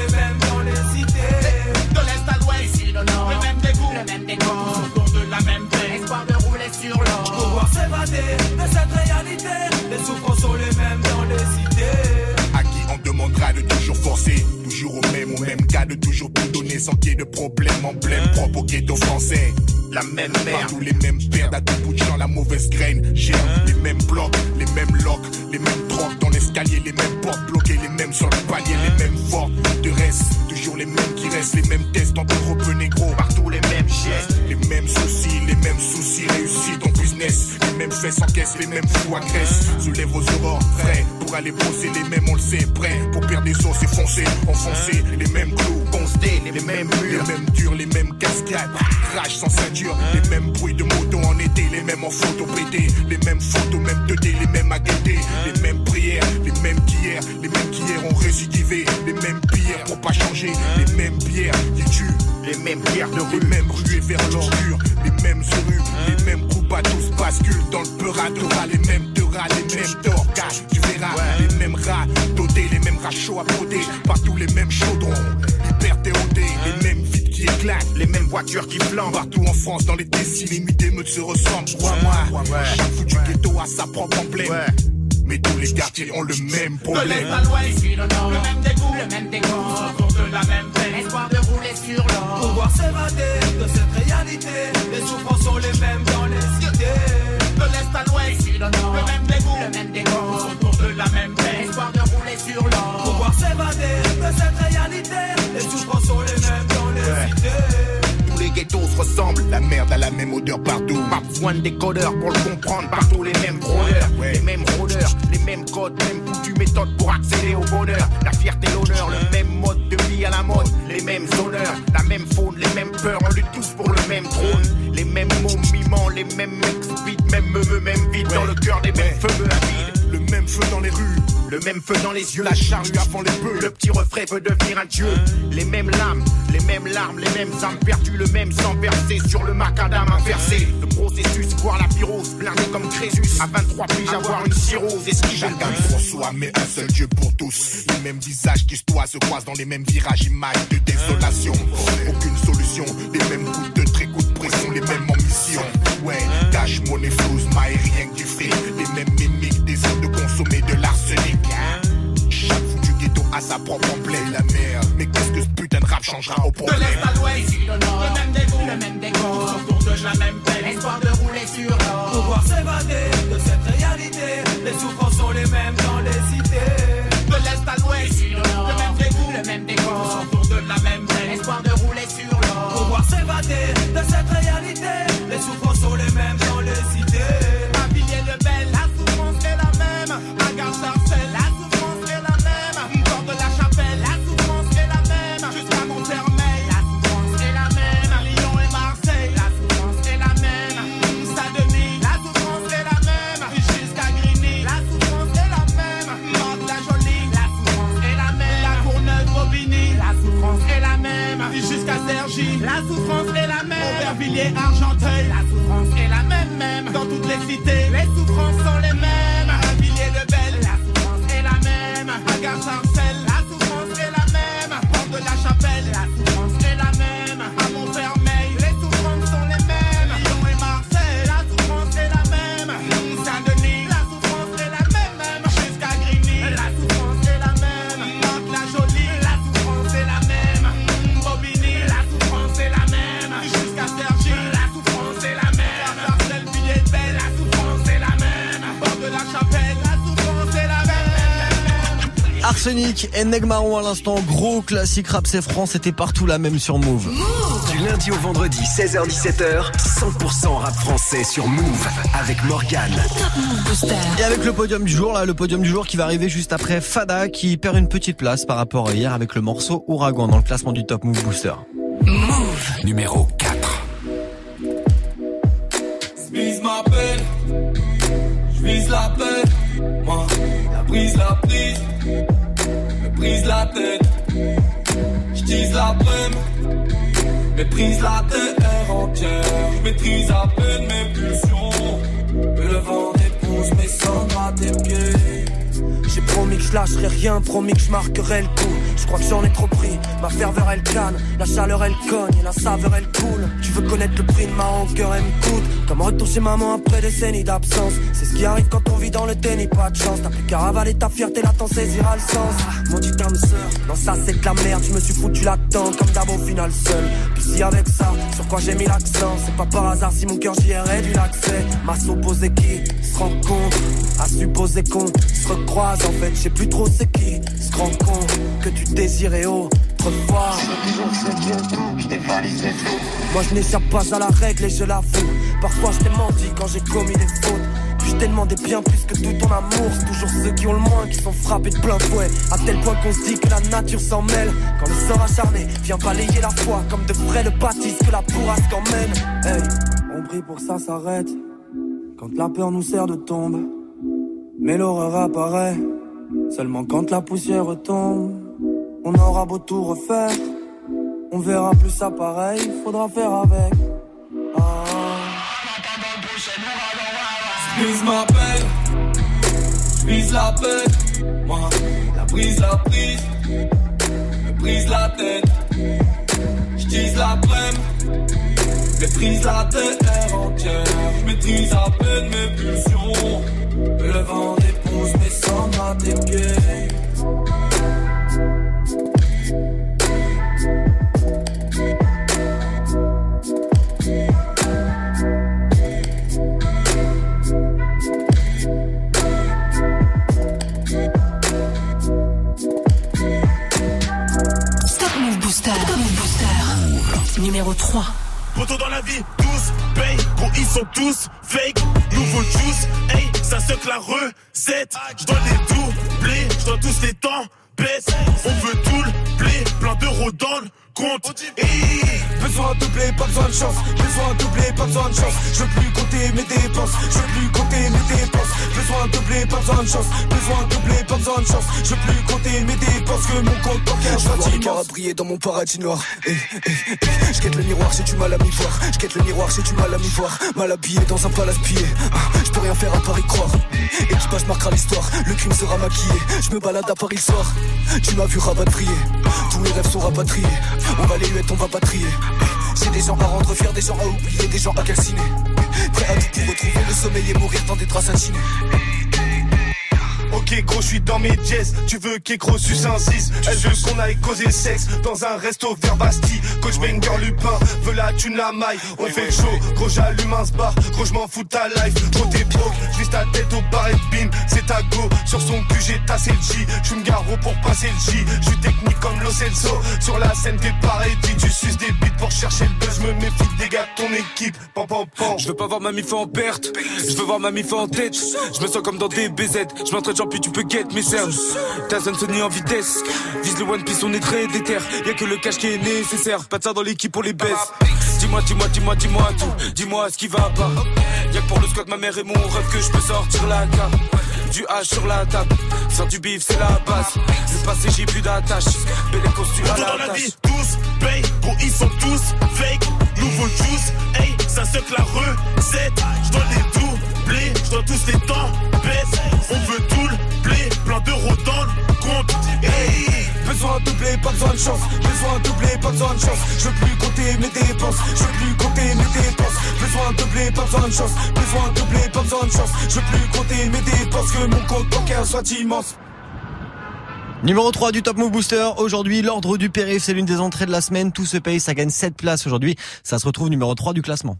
toujours tout donner sans qu'il y ait de problème Emblème propre au ghetto français. La même merde Partout les mêmes pertes à tout bout de champ, la mauvaise graine. J'ai les mêmes blocs, les mêmes locks Les mêmes drogues dans l'escalier, les mêmes portes bloquées Les mêmes sur le palier, les mêmes fortes de reste Les mêmes qui restent, les mêmes tests en peu négro Partout les mêmes gestes, les mêmes soucis, les mêmes soucis réussis ton business, les mêmes faits s'encaissent, les mêmes fous agressent. Soulève vos aurores, frais pour aller bosser, les mêmes on le sait, prêts pour perdre des os et foncer, enfoncer, les mêmes clous, constés, les mêmes murs, les mêmes durs, les mêmes cascades, crash sans ceinture, les mêmes bruits de moto en été, les mêmes en photo pété, les mêmes photos, même 2D, les mêmes à les mêmes prières, mêmes qu'hier, les mêmes qu'hier ont récidivé, les mêmes pierres pour pas changer, les mêmes bières qui tuent. les mêmes pierres de Les rue. mêmes ruées vers l'ordure, les mêmes rues, les mêmes groupes à tous basculent dans le peur les mêmes te rats, les mêmes torcages, tu verras, les mêmes rats dotés, les mêmes rats chauds à broder, partout les mêmes chaudrons, hyper théodés, les mêmes vides qui éclatent, Les mêmes voitures qui flambent. partout en France, dans les décis, les nuits d'émeutes se ressemblent, crois-moi, chaque foutu ghetto a sa propre emblème, mais tous les quartiers ont le même De problème. l'est à l'ouest, le nord, le même dégoût, le même décor, autour de la même peine, espoir de rouler sur l'or. Pouvoir s'évader de cette réalité, les souffrances sont les mêmes dans les cités. De l'est à l'ouest, le nord, le même dégoût, le même décor, autour de la même peine, espoir de rouler sur l'or. Pouvoir s'évader de cette réalité, besoin de décodeurs pour le comprendre. Partout les mêmes rôdeurs, les mêmes rôdeurs, les mêmes codes, même foutues méthodes pour accéder au bonheur. La fierté, l'honneur, le même mode de vie à la mode, les mêmes honneurs, la même faune, les mêmes peurs. On lutte tous pour le même trône. Les mêmes mots mimants, les mêmes expites, même meufs, même vide dans le cœur des mêmes feux. Le même feu dans les rues, Le même feu dans les yeux, la charrue avant les bœufs. Le petit refrain veut devenir un dieu. Les mêmes lames, les mêmes larmes, les mêmes âmes perdues, le même sang versé sur le macadam inversé. Le processus, voir la virose, blindé comme Crésus. À 23 piges, avoir une cirrhose, le Chacun bus. pour soi, mais un seul Dieu pour tous. Les mêmes visages qui se toisent se croisent dans les mêmes virages, images de désolation. Aucune solution, les mêmes coups de trait, coups de pression, les mêmes ambitions. Ouais, cash, monnaie, flouze, maille, rien que du fric. Les mêmes mimiques, de consommer de l'arsenic. Chaque foutu ghetto a sa propre emblème, la merde. Mais qu'est-ce que ce putain de rap changera au De problème? l'est à l'ouest, le même dégoût, le même décor, autour de la même peine, espoir de rouler sur l'or. Pouvoir s'évader de cette réalité, les souffrances sont les mêmes dans les cités. De l'est à l'ouest, le même dégoût, le même décor, autour de la même peine, espoir de rouler sur l'or. Pouvoir s'évader de cette réalité, Montpellier, Argenteuil, la souffrance est la même même dans toutes les cités. Arsenic et Negmaron à l'instant, gros classique rap c'est France, c'était partout la même sur Move. Du lundi au vendredi, 16h-17h, 100% rap français sur Move avec Morgane. Et avec le podium du jour, là, le podium du jour qui va arriver juste après Fada qui perd une petite place par rapport à hier avec le morceau Ouragan dans le classement du Top Move Booster. Move numéro 4. Vise m'appelle, je vise la paix. Moi, la brise, la prise, me brise la tête. Je tease la brème, méprise la terre entière. Je maîtrise à peine mes pulsions. Le vent dépose mes cendres à tes pieds. J'ai promis que je lâcherai rien, promis que je marquerai le coup. Je crois que j'en ai trop pris. Ma ferveur elle canne, la chaleur elle cogne et la saveur elle coule. Tu veux connaître le prix de ma rancœur, elle me coûte. Comme retour chez maman après des décennies d'absence. C'est ce qui arrive quand on vit dans le déni, pas de chance. T'as plus qu'à ravaler ta fierté, là t'en saisiras le sens. Mon dit âme sœur, non ça c'est de la merde. Je me suis foutu là-dedans comme d'abord au final seul. Puis si avec ça, sur quoi j'ai mis l'accent, c'est pas par hasard si mon cœur j'y ai réduit l'accès. Ma s'opposer qui se rencontre, à supposer qu'on se recroise. En fait, je sais plus trop c'est qui se rend compte que tu désirais autrefois. Moi je n'échappe pas à la règle et je l'avoue. Parfois je t'ai menti quand j'ai commis des fautes. Puis je t'ai demandé bien plus que tout ton amour. C'est toujours ceux qui ont le moins qui sont frappés de plein fouet. À tel point qu'on se dit que la nature s'en mêle. Quand le sort acharné vient balayer la foi comme de frais le baptise que la bourrasque emmène. Hey, on prie pour que ça s'arrête. Quand la peur nous sert de tombe. Mais l'horreur apparaît seulement quand la poussière tombe. On aura beau tout refaire, on verra plus ça pareil, faudra faire avec. Ah. Vise m'appelle, je vise la paix. Moi, la brise, la prise, me brise la tête. Je tease la brème, méprise la terre entière. Maîtrise à peine mes pulsions. Le vent dépose mes cendres à tes pieds. Stop Move Booster. Stop Move Booster. Numéro 3. Dans la vie, tous paye, gros ils sont tous fake. Nouveau juice, hey, ça se que la recette. Je dois les doubler, je dois tous les temps baisse. On veut tout le blé, plein d'euros dans le compte. Besoin de doubler, pas besoin de chance. Besoin de doubler, pas besoin de chance. Je veux plus compter mes dépenses. Je veux plus compter mes dépenses. Besoin de doubler, pas besoin de chance. Besoin de doubler, pas besoin de chance. Je veux plus compter mes dépenses que mon compte bancaire soit immense. briller dans mon paradis noir. Eh, eh, eh. Je quête le miroir, j'ai du mal à m'y voir. Je quête le miroir, j'ai du mal à m'y voir. Mal habillé dans un palace pillé. Ah, Je peux rien faire à part y croire. Équipage marquera l'histoire, le crime sera maquillé. Je me balade à Paris le soir. Tu m'as vu rapatrié. Tous les rêves sont rapatriés. On va les huettes, on va pas trier. J'ai des gens à rendre fiers, des gens à oublier, des gens à calciner. Prêt à tout pour retrouver le sommeil et mourir dans des draps satinés. Ok gros, je suis dans mes jazz. Tu veux qu'écro suce un 6 Elle veut qu'on aille causer sexe dans un resto vers Bastille. Coach Banger Lupin veut la thune la maille. On fait le show, gros j'allume un bar. Gros je m'en fous de ta life. Gros t'es broke, juste ta tête au bar et bim. C'est ta go. Sur son cul j'ai tassé le J. J'suis me garo pour passer le J. J'suis technique comme Lo Celso. Sur la scène t'es pareil, dit tu suces des bites pour chercher le buzz. Me méfie des gars de ton équipe. Pam pam pam. Je veux pas voir ma mif en perte, je veux voir ma mif en tête. Je me sens comme dans des BZ, je m'entraîne puis tu peux get mes cernes. Tyson Sony en vitesse, vise le One Piece, on est très déter. Y'a que le cash qui est nécessaire, pas de ça dans l'équipe pour les baisse. Dis-moi, dis-moi, dis-moi, dis-moi tout, dis-moi ce qui va pas. Y'a que pour le squat, ma mère et mon rêve que je peux sortir la cape. Du H sur la table, faire du bif c'est la base. Le passé j'ai plus d'attache, belle costume à Partout dans la la vie, tous paye, gros ils sont tous fake. Nouveau juice, hey, ça se la recette. Je dois les doubler, blé, je dois tous les temps baisse. On veut tout le blé, plein d'euros dans le compte. Hey. Besoin de blé, pas besoin de chance. Besoin de blé, pas besoin de chance. Je veux plus compter mes dépenses. Je veux plus compter mes dépenses. Besoin de blé, pas besoin de chance. Besoin de blé, pas besoin de chance. Je veux plus compter mes dépenses. Que mon compte bancaire soit immense. Numéro 3 du Top Move Booster. Aujourd'hui, l'ordre du périph', c'est l'une des entrées de la semaine. Tout se paye, ça gagne 7 places aujourd'hui. Ça se retrouve numéro 3 du classement.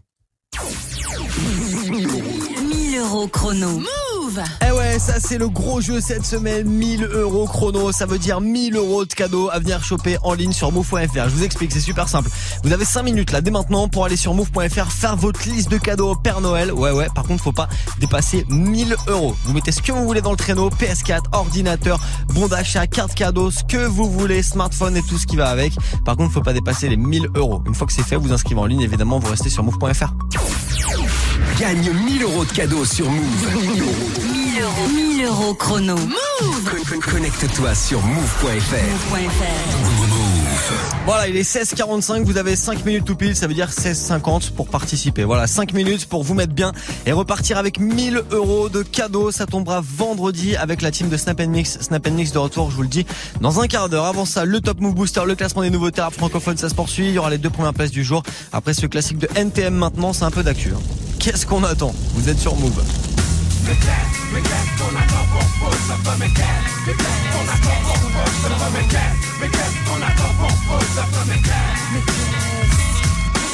Euros chrono. Move Eh ouais, ça c'est le gros jeu cette semaine. 1000 euros chrono. Ça veut dire 1000 euros de cadeaux à venir choper en ligne sur move.fr. Je vous explique, c'est super simple. Vous avez 5 minutes là, dès maintenant, pour aller sur move.fr, faire votre liste de cadeaux au Père Noël. Ouais, ouais, par contre, faut pas dépasser 1000 euros. Vous mettez ce que vous voulez dans le traîneau. PS4, ordinateur, bon d'achat, carte cadeau, ce que vous voulez, smartphone et tout ce qui va avec. Par contre, faut pas dépasser les 1000 euros. Une fois que c'est fait, vous inscrivez en ligne. Évidemment, vous restez sur move.fr. Gagne 1000 euros de cadeaux sur Move. 1000 euros. 1000 euros chrono. Move Con- con- Connecte-toi sur move.fr. Voilà, il est 16h45, vous avez 5 minutes tout pile, ça veut dire 16h50 pour participer. Voilà, 5 minutes pour vous mettre bien et repartir avec 1000 euros de cadeaux. Ça tombera vendredi avec la team de Snap Mix. Snap Mix de retour, je vous le dis, dans un quart d'heure. Avant ça, le Top Move Booster, le classement des nouveaux terres francophones, ça se poursuit. Il y aura les deux premières places du jour. Après ce classique de NTM maintenant, c'est un peu d'actu. hein. Qu'est-ce qu'on attend Vous êtes sur Move.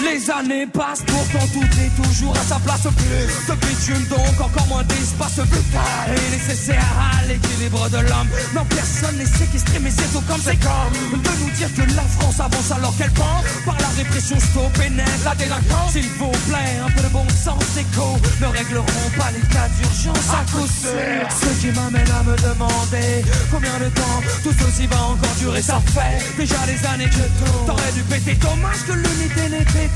Les années passent, pourtant tout est toujours à sa place. Plus de bitume, donc encore moins d'espace vital est nécessaire à l'équilibre de l'homme. Non, personne n'est séquestré, mais c'est tout comme c'est comme de nous dire que la France avance alors qu'elle pend par la répression stop et net la délinquance. S'il vous plaît, un peu de bon sens écho ne régleront pas l'état d'urgence à coup sûr. Ce qui m'amène à me demander combien de temps tout ceci va encore durer. Ça fait déjà des années que t'aurais dû péter. Dommage que l'unité n'ait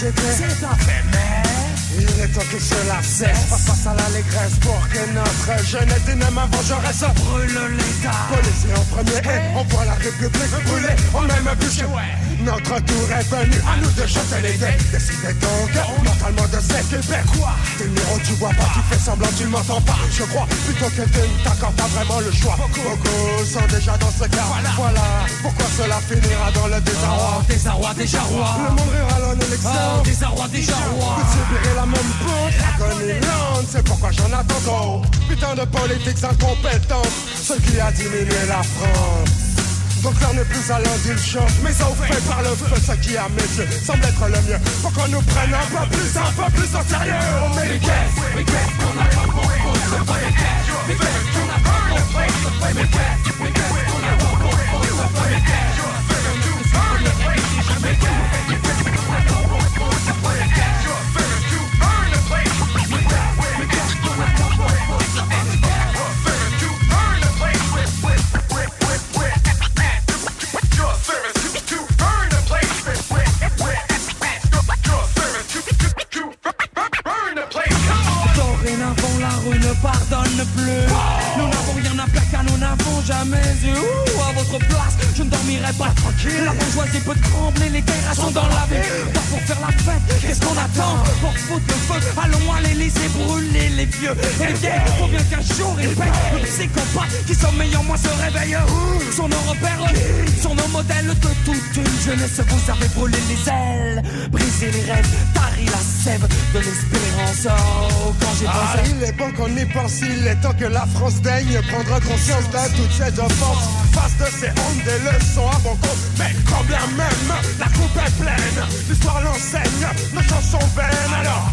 société c'est un fait, mais Il est temps que cela cesse. Pas face à l'allégresse pour que notre jeunesse dynamique vengeresse brûle l'état. Policier en premier et on voit la République brûler. On même bûcher Notre tour est venu à nous de chanter les dés. Décidez donc mentalement de s'équiper Quoi? Tes numéros tu vois pas, tu fais semblant tu ne m'entends pas. Je crois plutôt que tu t'accordes pas vraiment le choix. Beaucoup. Sont déjà dans ce cas. Voilà. Pourquoi cela finira dans le désarroi? Oh, désarroi, déjà roi. Le monde rira l'en élection. Oh, désarroi, déjà roi. Vous subirez la même faute, l'agonie lente, c'est pourquoi j'en attends trop. Putain de politiques incompétentes, ce qui a diminué la France. Donc l'heure n'est plus à l'indulgence, mais au fait par le feu, ce qui à mes yeux semble être le mieux. Pour qu'on nous prenne un peu plus, un peu plus au sérieux. On met les caisses, mais qu'est-ce qu'on attend pour Mais qu'est-ce, mais qu'est-ce qu'on attend pour Mais qu'est-ce, mais qu'est-ce qu'on attend pour Mais qu'est-ce, mais qu'est-ce tranquille. La bourgeoisie peut trembler, les guerres sont dans la vie. Pas pour faire la fête, qu'est-ce qu'on attend? Pour foutre le feu, allons à l'Elysée brûler les vieux. Et les vieilles, faut bien qu'un jour ils payent. Le psychopathe qui sommeille en moi se réveille. Repères, sont modèles de toute une jeunesse. Vous avez brûlé les ailes, brisé les rêves, tari la sève de l'espérance. Oh, quand j'ai Ah, pensé. il est bon qu'on y pense, il est temps que la France daigne prendre conscience de toutes ces offenses. Face de ces hontes, des leçons à bon compte. Mais quand bien même, la coupe est pleine, l'histoire l'enseigne, nos chansons vaines. Alors.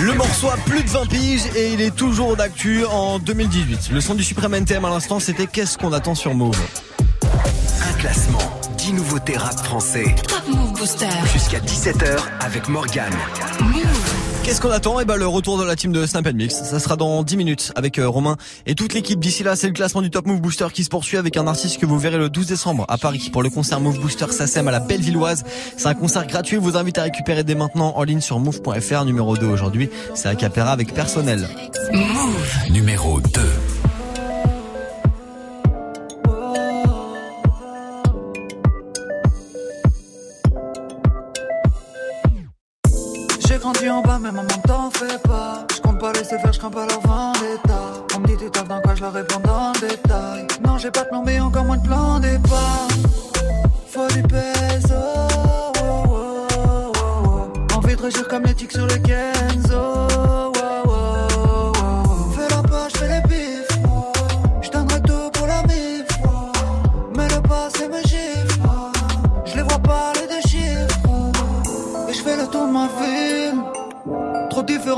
Le morceau a plus de 20 piges et il est toujours d'actu en 2018. Le son du Supreme NTM à l'instant, c'était Qu'est-ce qu'on attend sur Move Un classement, 10 nouveautés rap français. Top Move Booster. Jusqu'à 17h avec Morgane. Qu'est-ce qu'on attend? Eh ben le retour de la team de Snap Mix. Ça sera dans 10 minutes avec euh, Romain et toute l'équipe. D'ici là, c'est le classement du Top Move Booster qui se poursuit avec un artiste que vous verrez le 12 décembre à Paris pour le concert Move Booster SACEM à la Bellevilloise. C'est un concert gratuit. Je vous invite à récupérer dès maintenant en ligne sur move.fr. Numéro 2 aujourd'hui, c'est Acapera avec personnel. Move. Numéro 2. Grandi en bas, mais maman t'en fais pas. Je compte pas laisser faire, je crains pas leur vendetta. On me dit tu dans quoi, je leur réponds dans le détail. Non, j'ai pas de plan, mais encore moins de plan départ. Faut du peso. oh, oh, oh, oh. Envie de réussir comme les tics sur le Kenzo.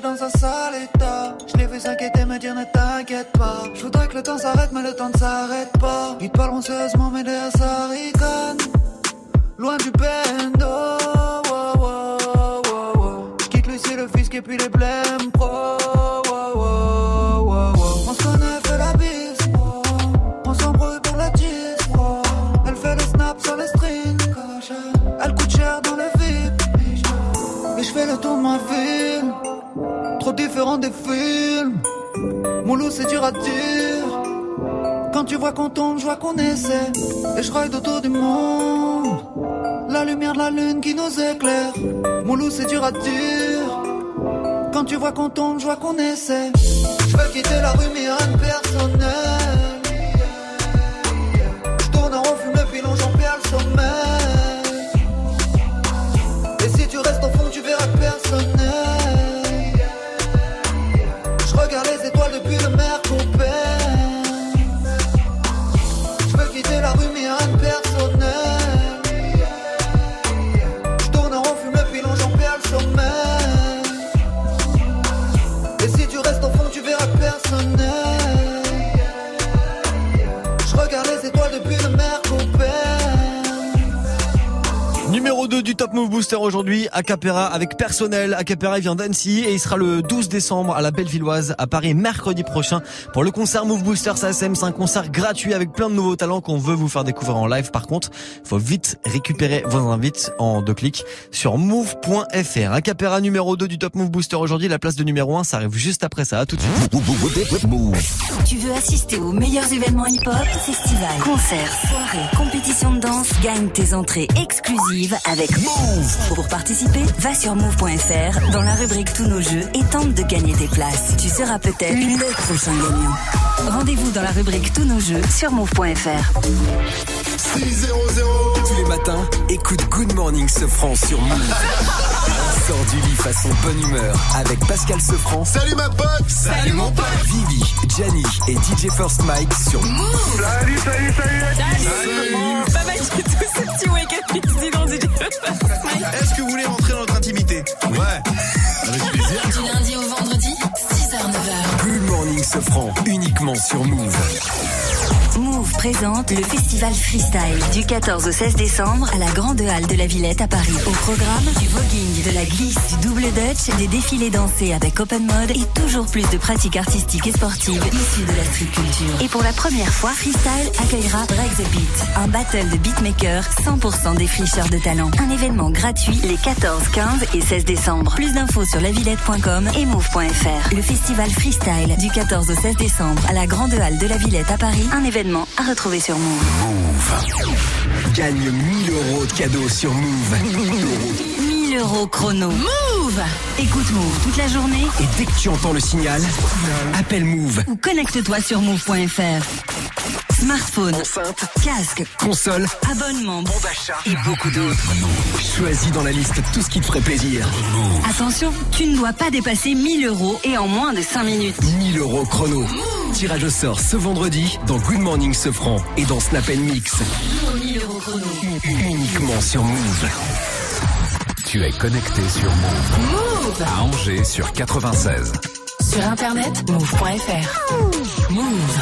Dans un sale état. Je l'ai vu s'inquiéter, me dire ne t'inquiète pas. Je voudrais que le temps s'arrête, mais le temps ne s'arrête pas. Ils parleront sérieusement, mais derrière ça rigole. Loin du bendo. oh, oh, oh, oh. Je quitte Lucie, le fisc et puis les blèmes pro. Des films. Mon loup, c'est dur à dire. Quand tu vois qu'on tombe, je vois qu'on essaie. Et je ride autour du monde. La lumière de la lune qui nous éclaire. Mon loup, c'est dur à dire. Quand tu vois qu'on tombe, je vois qu'on essaie. Je veux quitter la rue, mais rien. Je tourne en rond, fume le j'en perds le sommeil. Acapera avec personnel. Acapera vient d'Annecy et il sera le 12 décembre à la Bellevilloise à Paris mercredi prochain pour le concert Move Booster SACM. C'est un concert gratuit avec plein de nouveaux talents qu'on veut vous faire découvrir en live. Par contre, faut vite récupérer vos invites en deux clics sur move.fr. Acapera numéro 2 du Top Move Booster aujourd'hui, la place de numéro 1, ça arrive juste après ça. Tout de suite. Tu veux assister aux meilleurs événements hip-hop, festivals, concerts, soirées, compétitions de danse? Gagne tes entrées exclusives avec Move. Pour participer, va sur move.fr dans la rubrique Tous nos jeux et tente de gagner tes places. Tu seras peut-être le prochain gagnant. Rendez-vous dans la rubrique Tous nos jeux sur move.fr. 6 Tous les matins, écoute Good Morning Sofran sur Move. [LAUGHS] Sors du lit façon bonne humeur avec Pascal Sofran. Salut ma pote Salut mon pote Vivi, Gianni et DJ First Mike sur Move. Salut, salut, salut Pas mal du tout ce petit Est-ce que vous voulez rentrer dans notre intimité Ouais, avec plaisir. Du lundi au vendredi, 6h-9h. Good Morning Sofran, uniquement sur Move. Move présente le festival Freestyle du 14 au 16 décembre à la Grande Halle de la Villette à Paris. Au programme, du voguing, de la glisse, du double dutch, des défilés dansés avec open mode et toujours plus de pratiques artistiques et sportives issues de la street culture. Et pour la première fois, Freestyle accueillera Break the Beat, un battle de beatmakers 100% des de talent. Un événement gratuit les 14, 15 et 16 décembre. Plus d'infos sur lavillette.com et move.fr. Le festival Freestyle du 14 au 16 décembre à la Grande Halle de la Villette à Paris. Un événement à retrouver sur Move. Move. Gagne 1000 euros de cadeaux sur Move. 1000 euros chrono. Move Écoute Move toute la journée Et dès que tu entends le signal, appelle Move. ou connecte-toi sur move.fr. Smartphone, Enceinte, casque, console, abonnement, bon d'achat et beaucoup d'autres. Choisis dans la liste tout ce qui te ferait plaisir. Attention, tu ne dois pas dépasser 1000 euros et en moins de 5 minutes. 1000 euros chrono. Tirage au sort ce vendredi dans Good Morning Sofran et dans Snap Mix. 1000 euros chrono. Uniquement sur Move. Tu es connecté sur Move. Move À Angers sur 96. Sur internet, move.fr. Move.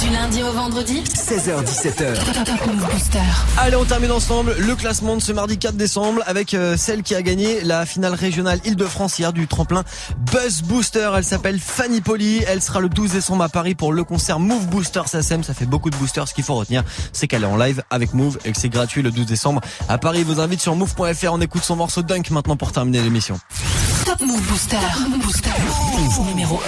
Du lundi au vendredi, 16h17h. Top Move Booster. Allez, on termine ensemble le classement de ce mardi 4 décembre avec euh, celle qui a gagné la finale régionale Île-de-France hier du tremplin Buzz Booster. Elle s'appelle Fanny Poli. Elle sera le 12 décembre à Paris pour le concert Move Booster SACEM. Ça fait beaucoup de boosters. Ce qu'il faut retenir, c'est qu'elle est en live avec Move et que c'est gratuit le 12 décembre à Paris. Il vous invite sur move.fr. On écoute son morceau Dunk maintenant pour terminer l'émission. Move Booster. Move Booster. Numéro 1.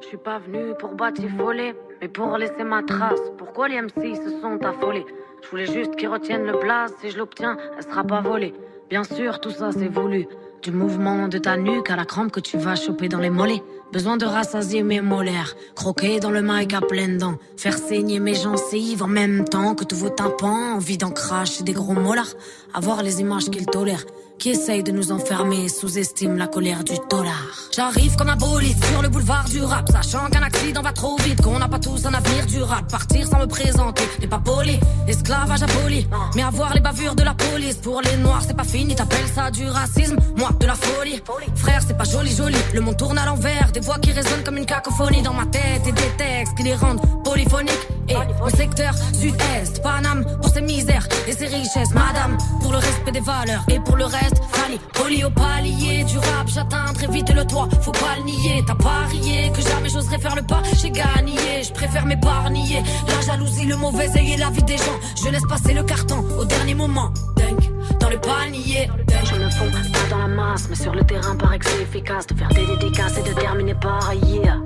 Je suis pas venu pour batifoler, mais pour laisser ma trace. Pourquoi les MC se sont affolés? Je voulais juste qu'ils retiennent le blaze. Si je l'obtiens, elle sera pas volée. Bien sûr, tout ça c'est voulu. Du mouvement de ta nuque à la crampe que tu vas choper dans les mollets. Besoin de rassasier mes molaires. Croquer dans le mic à pleines dents. Faire saigner mes gencives en même temps que tous vos tympans. Envie d'en cracher des gros molars. Avoir les images qu'ils tolèrent. Qui essayent de nous enfermer, sous-estiment la colère du dollar. J'arrive comme un bolide sur le boulevard du rap, sachant qu'un accident va trop vite, qu'on n'a pas tous un avenir durable. Partir sans me présenter n'est pas poli, esclavage aboli. Mais avoir les bavures de la police, pour les noirs c'est pas fini, t'appelles ça du racisme, moi de la folie. Frère, c'est pas joli joli, le monde tourne à l'envers, des voix qui résonnent comme une cacophonie dans ma tête et des textes qui les rendent polyphoniques. Et au secteur sud-est, Paname pour ses misères et ses richesses, madame, pour le respect des valeurs et pour le reste, Fanny, poli au palier. Du rap, j'atteins très vite le toit, faut pas le nier, t'as parié que jamais j'oserais faire le pas, j'ai gagné, je préfère m'épargner, la jalousie, le mauvais œil et la vie des gens, je laisse passer le carton au dernier moment, Dunk, dans le panier, Dunk. je me fonds pas dans la masse, mais sur le terrain paraît que c'est efficace de faire des dédicaces et de terminer par yeah,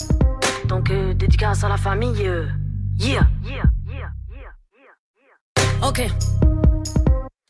donc euh, dédicace à la famille, euh, yeah. Ok.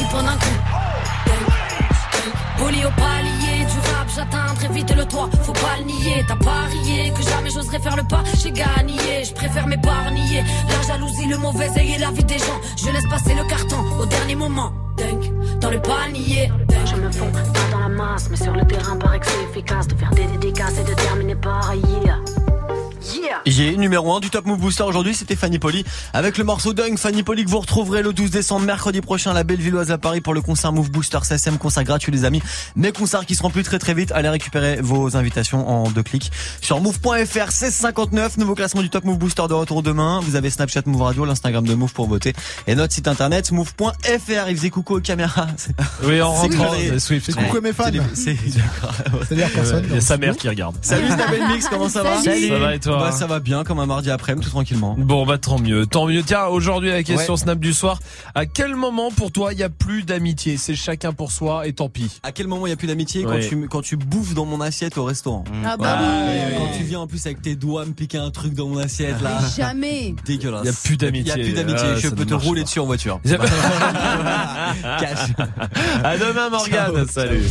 Dix points d'un coup. Poli au palier du rap, j'atteins très vite le toit. Faut pas le nier, t'as parié que jamais j'oserais faire le pas. J'ai gagné, je préfère m'épargner. La jalousie, le mauvais œil et la vie des gens. Je laisse passer le carton au dernier moment. Dans le panier. Je me fonds pas dans la masse, mais sur le terrain paraît que c'est efficace de faire des dédicaces et de terminer par yeah. Yeah. Ye, numéro 1 du Top Move Booster aujourd'hui, c'était Fanny Poli. Avec le morceau Dunk, Fanny Poli que vous retrouverez le 12 décembre, mercredi prochain, à la Bellevilloise à Paris pour le concert Move Booster CSM, concert gratuit les amis. Mes concerts qui seront plus très très vite. Allez récupérer vos invitations en deux clics sur move.fr 1659, nouveau classement du Top Move Booster de retour demain. Vous avez Snapchat Move Radio, l'Instagram de Move pour voter et notre site internet move.fr. Il faisait coucou aux caméras. [LAUGHS] Oui, en C'est rentrant, Swift. Coucou à mes fans. C'est personne. Il y a sa mère qui regarde. Salut Snabel Mix, comment ça va Salut. Ça va et toi? Bah, Ça va bien comme un mardi après-midi, tout tranquillement. Bon bah tant mieux, tant mieux. Tiens, aujourd'hui la question Ouais. Snap du soir. À quel moment pour toi il y a plus d'amitié? C'est chacun pour soi et tant pis. À quel moment il y a plus d'amitié Ouais. quand tu quand tu bouffes dans mon assiette au restaurant? Ah bah Ouais, oui. ouais, Quand tu viens en plus avec tes doigts me piquer un truc dans mon assiette là. Mais jamais. [LAUGHS] Dégueulasse. Il y a plus d'amitié. Il y a plus d'amitié. Ah, Je peux te rouler pas. dessus en voiture. [LAUGHS] Cash. Cash. À demain Morgane. Ciao. Salut.